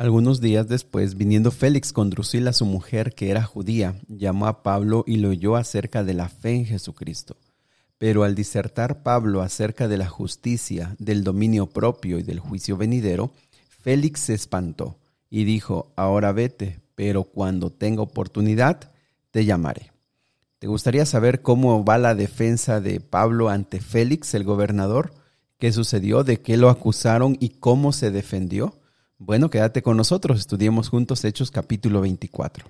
Algunos días después, viniendo Félix con Drusila, su mujer, que era judía, llamó a Pablo y lo oyó acerca de la fe en Jesucristo. Pero al disertar Pablo acerca de la justicia, del dominio propio y del juicio venidero, Félix se espantó y dijo, ahora vete, pero cuando tenga oportunidad, te llamaré. ¿Te gustaría saber cómo va la defensa de Pablo ante Félix, el gobernador? ¿Qué sucedió? ¿De qué lo acusaron y cómo se defendió? Bueno, quédate con nosotros, estudiemos juntos Hechos capítulo 24.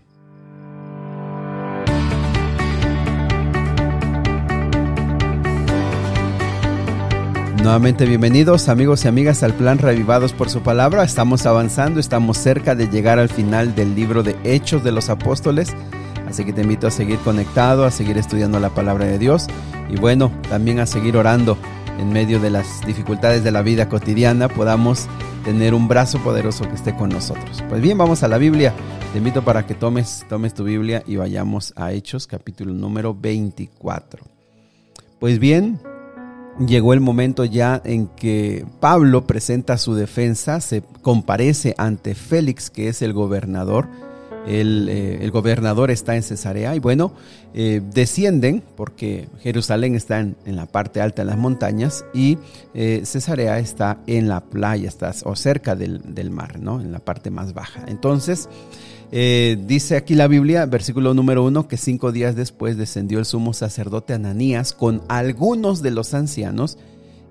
Nuevamente bienvenidos amigos y amigas al plan Revivados por su palabra. Estamos avanzando, estamos cerca de llegar al final del libro de Hechos de los Apóstoles. Así que te invito a seguir conectado, a seguir estudiando la palabra de Dios y bueno, también a seguir orando en medio de las dificultades de la vida cotidiana, podamos tener un brazo poderoso que esté con nosotros. Pues bien, vamos a la Biblia. Te invito para que tomes, tomes tu Biblia y vayamos a Hechos, capítulo número 24. Pues bien, llegó el momento ya en que Pablo presenta su defensa, se comparece ante Félix, que es el gobernador, eh, el, gobernador está en Cesarea y bueno, eh, descienden porque Jerusalén está en, la parte alta de las montañas y eh, Cesarea está en la playa, está o cerca del, mar, ¿no? En la parte más baja. Entonces, dice aquí la Biblia, versículo número uno, que cinco días después descendió el sumo sacerdote Ananías con algunos de los ancianos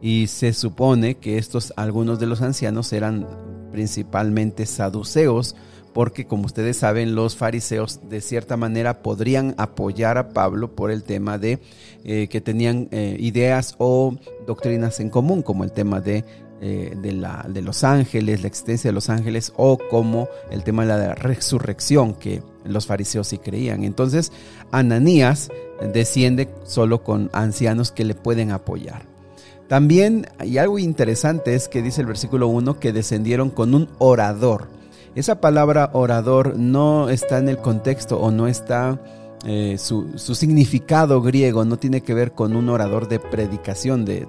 y se supone que estos algunos de los ancianos eran principalmente saduceos, porque como ustedes saben, los fariseos de cierta manera podrían apoyar a Pablo por el tema de eh, que tenían eh, ideas o doctrinas en común, como el tema de, eh, de, de, los ángeles, la existencia de los ángeles, o como el tema de la resurrección, que los fariseos sí creían. Entonces, Ananías desciende solo con ancianos que le pueden apoyar. También, y algo interesante es que dice el versículo 1 que descendieron con un orador. Esa palabra orador no está en el contexto o no está, eh, su, significado griego no tiene que ver con un orador de predicación, de,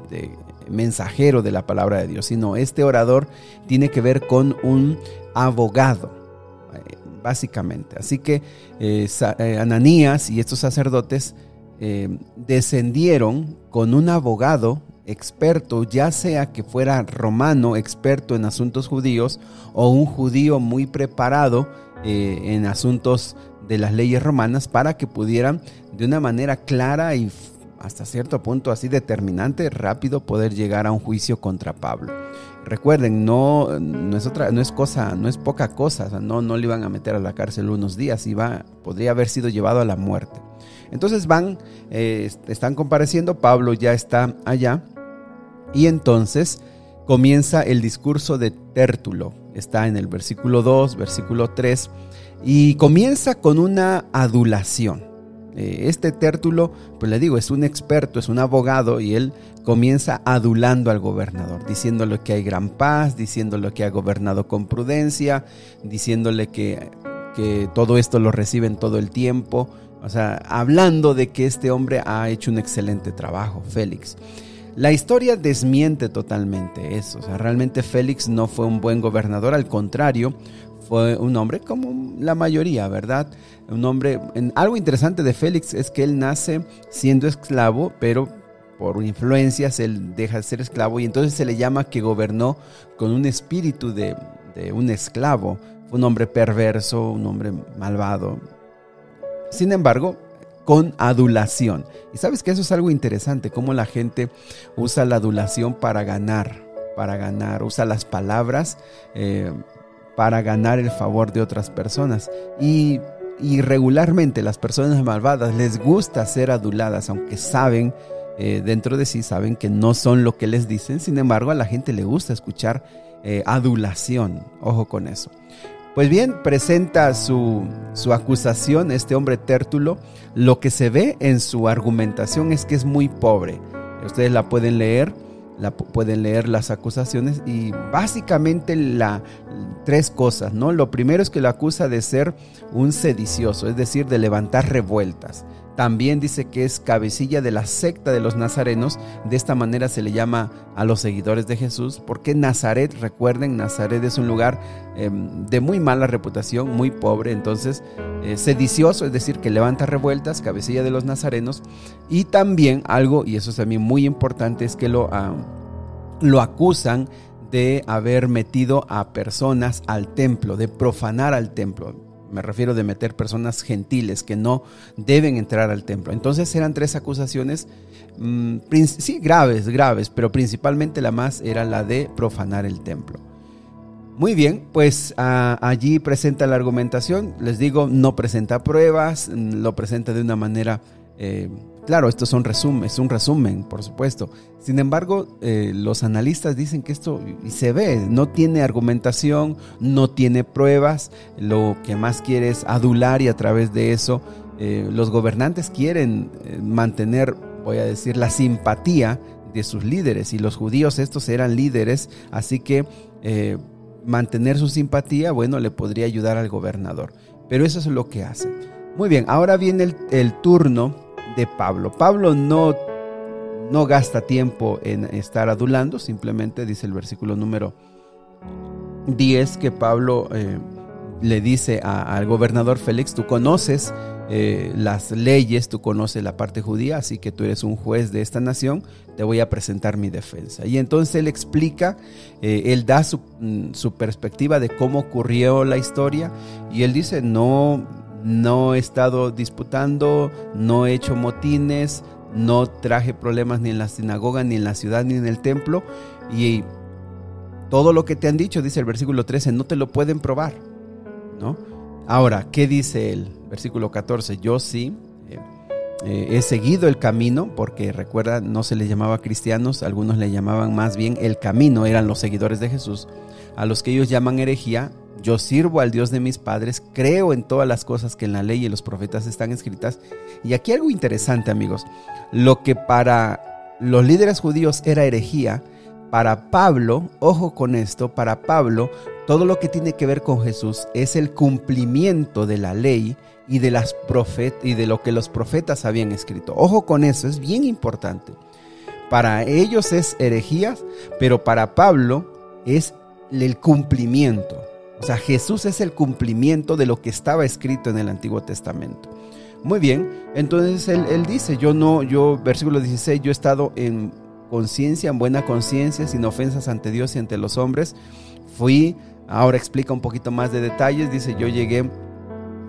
mensajero de la palabra de Dios, sino este orador tiene que ver con un abogado, eh, básicamente. Así que eh, Ananías y estos sacerdotes descendieron con un abogado experto, ya sea que fuera romano, experto en asuntos judíos, o un judío muy preparado eh, en asuntos de las leyes romanas, para que pudieran de una manera clara y hasta cierto punto así determinante, rápido poder llegar a un juicio contra Pablo. Recuerden, no, no es otra, no es cosa, no es poca cosa, no, no le iban a meter a la cárcel unos días, iba, podría haber sido llevado a la muerte. Entonces van, eh, están compareciendo, Pablo ya está allá y entonces comienza el discurso de Tértulo. Está en el versículo 2, versículo 3, y comienza con una adulación. Eh, este Tértulo, pues le digo, es un experto, es un abogado y él comienza adulando al gobernador, diciéndole que hay gran paz, diciéndole que ha gobernado con prudencia, diciéndole que, que todo esto lo reciben todo el tiempo, o sea, hablando de que este hombre ha hecho un excelente trabajo, Félix. La historia desmiente totalmente eso. O sea, realmente Félix no fue un buen gobernador, al contrario, fue un hombre como la mayoría, ¿verdad? Un hombre. algo interesante de Félix es que él nace siendo esclavo, pero por influencias él deja de ser esclavo y entonces se le llama que gobernó con un espíritu de, de un esclavo. Un hombre perverso, un hombre malvado. Sin embargo, con adulación. Y sabes que eso es algo interesante, cómo la gente usa la adulación para ganar, para ganar, usa las palabras eh, para ganar el favor de otras personas. Y, y, regularmente las personas malvadas les gusta ser aduladas, aunque saben, eh, dentro de sí saben que no son lo que les dicen, sin embargo a la gente le gusta escuchar eh, adulación, ojo con eso. Pues bien, presenta su, acusación, este hombre tértulo. Lo que se ve en su argumentación es que es muy pobre. Ustedes la pueden leer, la, pueden leer las acusaciones y básicamente la, tres cosas, ¿no? Lo primero es que lo acusa de ser un sedicioso, es decir, de levantar revueltas También dice que es cabecilla de la secta de los nazarenos. De esta manera se le llama a los seguidores de Jesús. Porque Nazaret, recuerden, Nazaret es un lugar em, de muy mala reputación, muy pobre. Entonces, eh, sedicioso, es decir, que levanta revueltas, cabecilla de los nazarenos. Y también algo, y eso es también muy importante, es que lo, ah, lo acusan de haber metido a personas al templo, de profanar al templo me refiero de meter personas gentiles que no deben entrar al templo. Entonces eran tres acusaciones, mm, sí, graves, graves, pero principalmente la más era la de profanar el templo. Muy bien, pues allí presenta la argumentación, les digo, no presenta pruebas, lo presenta de una manera eh, Claro, estos son resúmenes, es un resumen, por supuesto. Sin embargo, eh, los analistas dicen que esto, y se ve, no tiene argumentación, no tiene pruebas, lo que más quiere es adular y a través de eso eh, los gobernantes quieren eh, mantener, voy a decir, la simpatía de sus líderes y los judíos estos eran líderes, así que mantener su simpatía, bueno, le podría ayudar al gobernador. Pero eso es lo que hace. Muy bien, ahora viene el turno de Pablo. Pablo no, no gasta tiempo en estar adulando, simplemente dice el versículo número 10 que Pablo eh, le dice al gobernador Félix, tú conoces eh, las leyes, tú conoces la parte judía, así que tú eres un juez de esta nación, te voy a presentar mi defensa. Y entonces él explica, eh, él da su, mm, su perspectiva de cómo ocurrió la historia y él dice, no, no he estado disputando, no he hecho motines, no traje problemas ni en la sinagoga, ni en la ciudad, ni en el templo. Y todo lo que te han dicho, dice el versículo 13, no te lo pueden probar. ¿no? Ahora, ¿qué dice el versículo 14? Yo sí eh, eh, he seguido el camino, porque recuerda, no se les llamaba cristianos, algunos le llamaban más bien el camino, eran los seguidores de Jesús. A los que ellos llaman herejía, yo sirvo al Dios de mis padres, creo en todas las cosas que en la ley y los profetas están escritas. Y aquí algo interesante, amigos. Lo que para los líderes judíos era herejía, para Pablo, ojo con esto, para Pablo, todo lo que tiene que ver con Jesús es el cumplimiento de la ley y de, las profet y de lo que los profetas habían escrito. Ojo con eso, es bien importante. Para ellos es herejía, pero para Pablo es el cumplimiento. O sea, Jesús es el cumplimiento de lo que estaba escrito en el Antiguo Testamento. Muy bien, entonces él, dice, yo no, yo, versículo 16, yo he estado en conciencia, en buena conciencia, sin ofensas ante Dios y ante los hombres. Fui, ahora explica un poquito más de detalles, dice, yo llegué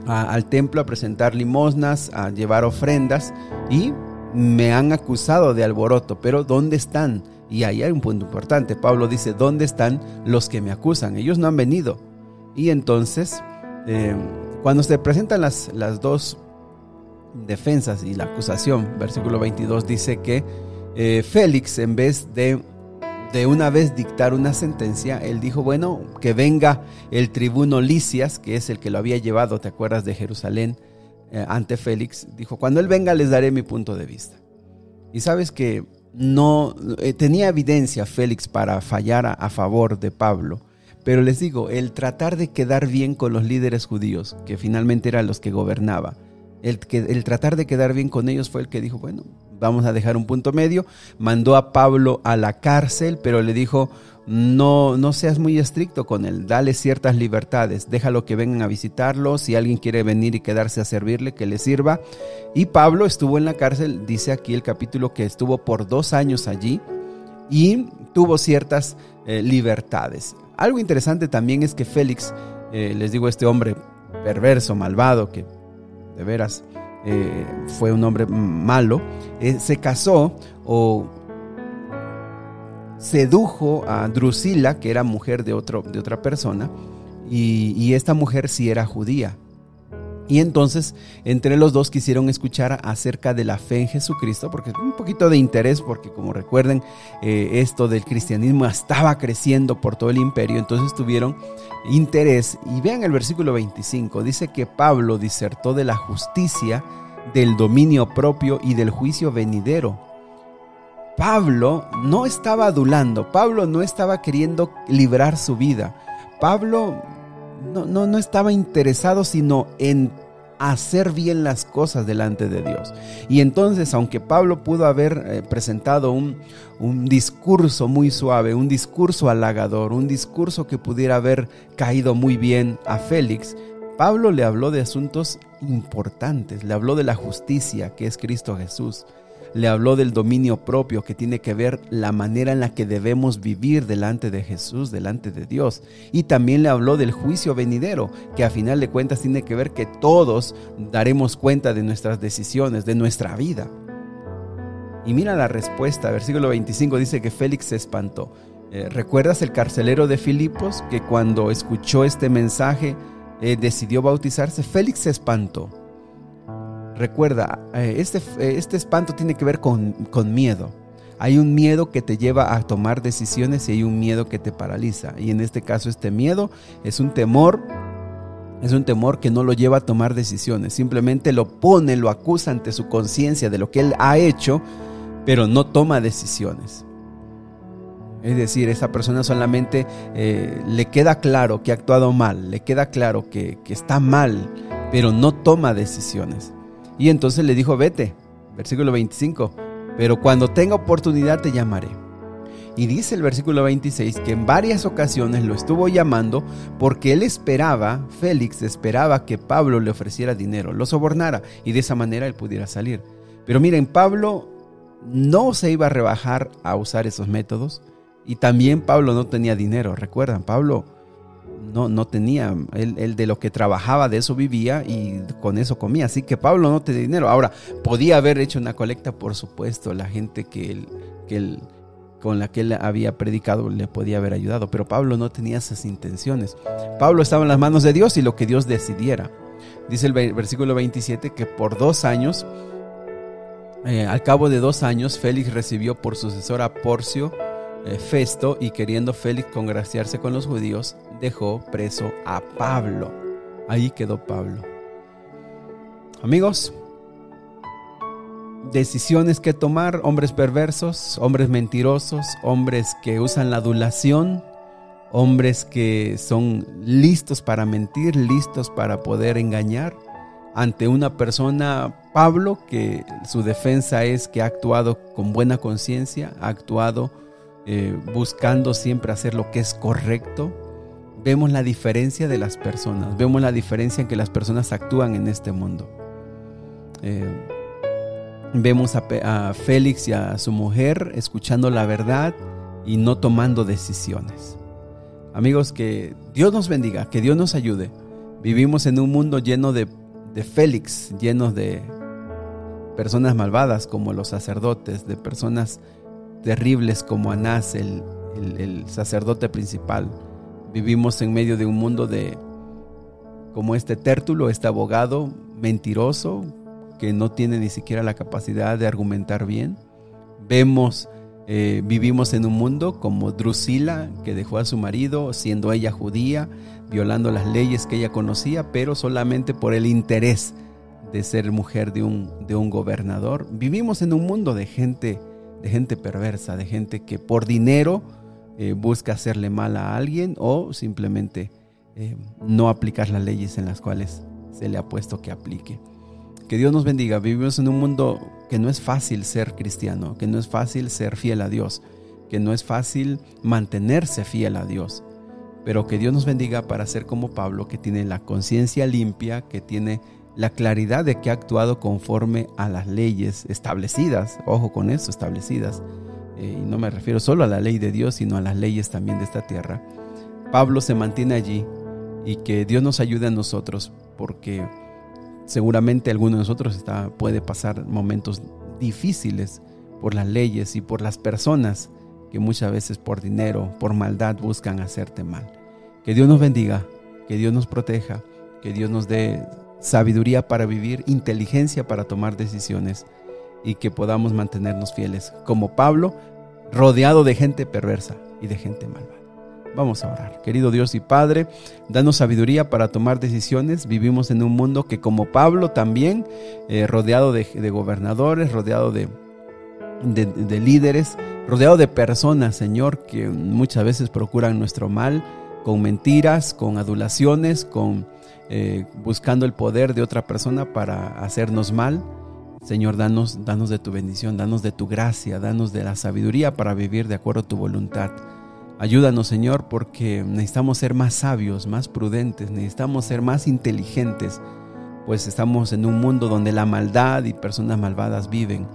al templo a presentar limosnas, a llevar ofrendas y me han acusado de alboroto, pero ¿dónde están? Y ahí hay un punto importante. Pablo dice, ¿dónde están los que me acusan? Ellos no han venido. Y entonces, eh, cuando se presentan las, las, dos defensas y la acusación, versículo 22 dice que eh, Félix, en vez de de una vez dictar una sentencia, él dijo, bueno, que venga el tribuno Licias, que es el que lo había llevado, ¿te acuerdas de Jerusalén? Eh, ante Félix, dijo, cuando él venga les daré mi punto de vista. Y sabes que no tenía evidencia Félix para fallar a favor de Pablo, pero les digo, el tratar de quedar bien con los líderes judíos, que finalmente eran los que gobernaba, el, el tratar de quedar bien con ellos fue el que dijo, bueno, vamos a dejar un punto medio. Mandó a Pablo a la cárcel, pero le dijo, no, no seas muy estricto con él, dale ciertas libertades, déjalo que vengan a visitarlo, si alguien quiere venir y quedarse a servirle, que le sirva. Y Pablo estuvo en la cárcel, dice aquí el capítulo que estuvo por dos años allí y tuvo ciertas eh, libertades. Algo interesante también es que Félix, eh, les digo, este hombre perverso, malvado, que de veras eh, fue un hombre malo, se casó o sedujo a Drusila, que era mujer de, otro, de otra persona, y esta mujer sí era judía. Y entonces entre los dos quisieron escuchar acerca de la fe en Jesucristo, porque un poquito de interés, porque como recuerden, eh, esto del cristianismo estaba creciendo por todo el imperio, entonces tuvieron interés. Y vean el versículo 25, dice que Pablo disertó de la justicia, del dominio propio y del juicio venidero. Pablo no estaba adulando, Pablo no estaba queriendo librar su vida. Pablo no, no, no estaba interesado sino en hacer bien las cosas delante de Dios. Y entonces, aunque Pablo pudo haber eh, presentado un, un discurso muy suave, un discurso halagador, un discurso que pudiera haber caído muy bien a Félix, Pablo le habló de asuntos importantes, le habló de la justicia que es Cristo Jesús, le habló del dominio propio que tiene que ver la manera en la que debemos vivir delante de Jesús, delante de Dios. Y también le habló del juicio venidero, que a final de cuentas tiene que ver que todos daremos cuenta de nuestras decisiones, de nuestra vida. Y mira la respuesta, versículo 25 dice que Félix se espantó. Eh, ¿Recuerdas el carcelero de Filipos que cuando escuchó este mensaje eh, decidió bautizarse? Félix se espantó. Recuerda, eh, este, eh, este espanto tiene que ver con, con miedo. Hay un miedo que te lleva a tomar decisiones y hay un miedo que te paraliza. Y en este caso este miedo es un temor, es un temor que no lo lleva a tomar decisiones. Simplemente lo pone, lo acusa ante su conciencia de lo que él ha hecho, pero no toma decisiones. Es decir, esa persona solamente eh, le queda claro que ha actuado mal, le queda claro que, que está mal, pero no toma decisiones. Y entonces le dijo, vete, versículo 25, pero cuando tenga oportunidad te llamaré. Y dice el versículo 26 que en varias ocasiones lo estuvo llamando porque él esperaba, Félix esperaba que Pablo le ofreciera dinero, lo sobornara y de esa manera él pudiera salir. Pero miren, Pablo no se iba a rebajar a usar esos métodos y también Pablo no tenía dinero, recuerdan, Pablo no, no tenía, él, de lo que trabajaba, de eso vivía y con eso comía. Así que Pablo no tenía dinero. Ahora, podía haber hecho una colecta, por supuesto, la gente que él, que él, con la que él había predicado le podía haber ayudado, pero Pablo no tenía esas intenciones. Pablo estaba en las manos de Dios y lo que Dios decidiera. Dice el versículo 27 que por dos años, eh, al cabo de dos años, Félix recibió por sucesor a Porcio, Festo y queriendo Félix congraciarse con los judíos, dejó preso a Pablo. Ahí quedó Pablo. Amigos, decisiones que tomar, hombres perversos, hombres mentirosos, hombres que usan la adulación, hombres que son listos para mentir, listos para poder engañar, ante una persona, Pablo, que su defensa es que ha actuado con buena conciencia, ha actuado eh, buscando siempre hacer lo que es correcto, vemos la diferencia de las personas, vemos la diferencia en que las personas actúan en este mundo. Eh, vemos a, Félix y a su mujer escuchando la verdad y no tomando decisiones. Amigos, que Dios nos bendiga, que Dios nos ayude. Vivimos en un mundo lleno de, de Félix, lleno de personas malvadas como los sacerdotes, de personas terribles como Anás, el, sacerdote principal. Vivimos en medio de un mundo de, como este tértulo, este abogado mentiroso, que no tiene ni siquiera la capacidad de argumentar bien. Vemos, eh, vivimos en un mundo como Drusila, que dejó a su marido, siendo ella judía, violando las leyes que ella conocía, pero solamente por el interés de ser mujer de un, de un gobernador. Vivimos en un mundo de gente de gente perversa, de gente que por dinero eh, busca hacerle mal a alguien o simplemente eh, no aplicar las leyes en las cuales se le ha puesto que aplique. Que Dios nos bendiga. Vivimos en un mundo que no es fácil ser cristiano, que no es fácil ser fiel a Dios, que no es fácil mantenerse fiel a Dios. Pero que Dios nos bendiga para ser como Pablo, que tiene la conciencia limpia, que tiene la claridad de que ha actuado conforme a las leyes establecidas, ojo con eso, establecidas, eh, y no me refiero solo a la ley de Dios, sino a las leyes también de esta tierra. Pablo se mantiene allí y que Dios nos ayude a nosotros, porque seguramente alguno de nosotros está, puede pasar momentos difíciles por las leyes y por las personas que muchas veces por dinero, por maldad buscan hacerte mal. Que Dios nos bendiga, que Dios nos proteja, que Dios nos dé sabiduría para vivir, inteligencia para tomar decisiones y que podamos mantenernos fieles, como Pablo, rodeado de gente perversa y de gente malvada. Vamos a orar. Querido Dios y Padre, danos sabiduría para tomar decisiones. Vivimos en un mundo que como Pablo también, eh, rodeado de, gobernadores, rodeado de, de líderes, rodeado de personas, Señor, que muchas veces procuran nuestro mal, con mentiras, con adulaciones, con eh, buscando el poder de otra persona para hacernos mal. Señor, danos, de tu bendición, danos de tu gracia, danos de la sabiduría para vivir de acuerdo a tu voluntad. Ayúdanos, Señor, porque necesitamos ser más sabios, más prudentes, necesitamos ser más inteligentes, pues estamos en un mundo donde la maldad y personas malvadas viven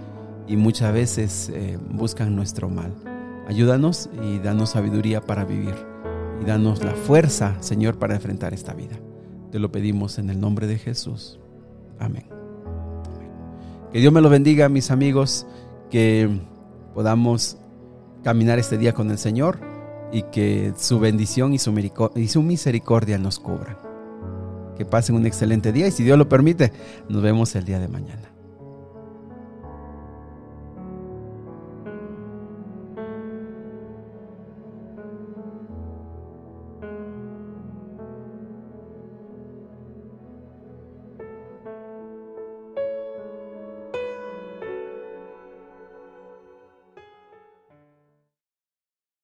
y muchas veces eh, buscan nuestro mal. Ayúdanos y danos sabiduría para vivir y danos la fuerza, Señor, para enfrentar esta vida. Te lo pedimos en el nombre de Jesús. Amén. Que Dios me lo bendiga, mis amigos, que podamos caminar este día con el Señor y que su bendición y su misericordia nos cubran. Que pasen un excelente día y si Dios lo permite, nos vemos el día de mañana.